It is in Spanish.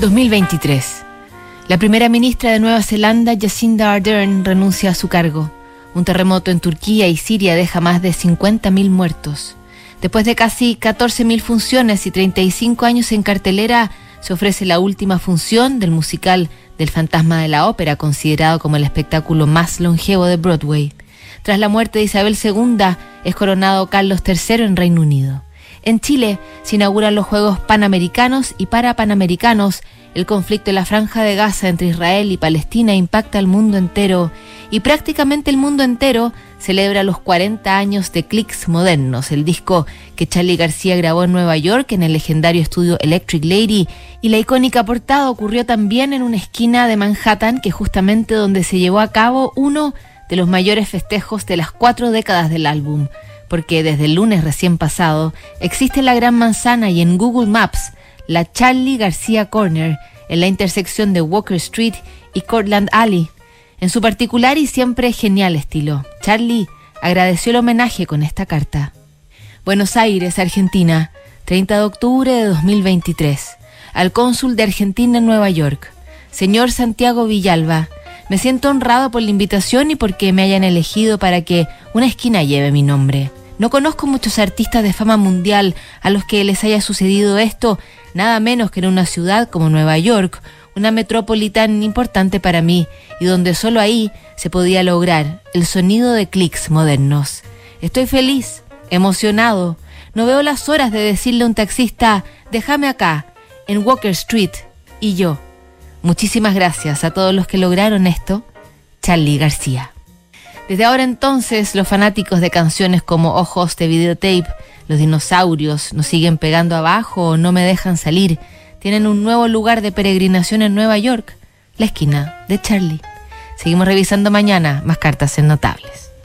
2023. La primera ministra de Nueva Zelanda, Jacinda Ardern, renuncia a su cargo. Un terremoto en Turquía y Siria deja más de 50.000 muertos. Después de casi 14.000 funciones y 35 años en cartelera, se ofrece la última función del musical del Fantasma de la Ópera, considerado como el espectáculo más longevo de Broadway. Tras la muerte de Isabel II, es coronado Carlos III en Reino Unido. En Chile se inauguran los Juegos Panamericanos y Parapanamericanos. El conflicto en la franja de Gaza entre Israel y Palestina impacta al mundo entero y prácticamente el mundo entero celebra los 40 años de Clicks Modernos, el disco que Charlie García grabó en Nueva York en el legendario estudio Electric Lady y la icónica portada ocurrió también en una esquina de Manhattan que justamente donde se llevó a cabo uno de los mayores festejos de las cuatro décadas del álbum porque desde el lunes recién pasado existe la Gran Manzana y en Google Maps la Charlie García Corner en la intersección de Walker Street y Cortland Alley. En su particular y siempre genial estilo, Charlie agradeció el homenaje con esta carta. Buenos Aires, Argentina, 30 de octubre de 2023. Al cónsul de Argentina en Nueva York, señor Santiago Villalba, me siento honrado por la invitación y porque me hayan elegido para que una esquina lleve mi nombre. No conozco muchos artistas de fama mundial a los que les haya sucedido esto, nada menos que en una ciudad como Nueva York, una metrópoli tan importante para mí y donde solo ahí se podía lograr el sonido de clics modernos. Estoy feliz, emocionado. No veo las horas de decirle a un taxista, déjame acá, en Walker Street, y yo. Muchísimas gracias a todos los que lograron esto. Charlie García. Desde ahora entonces, los fanáticos de canciones como Ojos de Videotape, Los dinosaurios nos siguen pegando abajo o no me dejan salir, tienen un nuevo lugar de peregrinación en Nueva York, la esquina de Charlie. Seguimos revisando mañana más cartas en notables.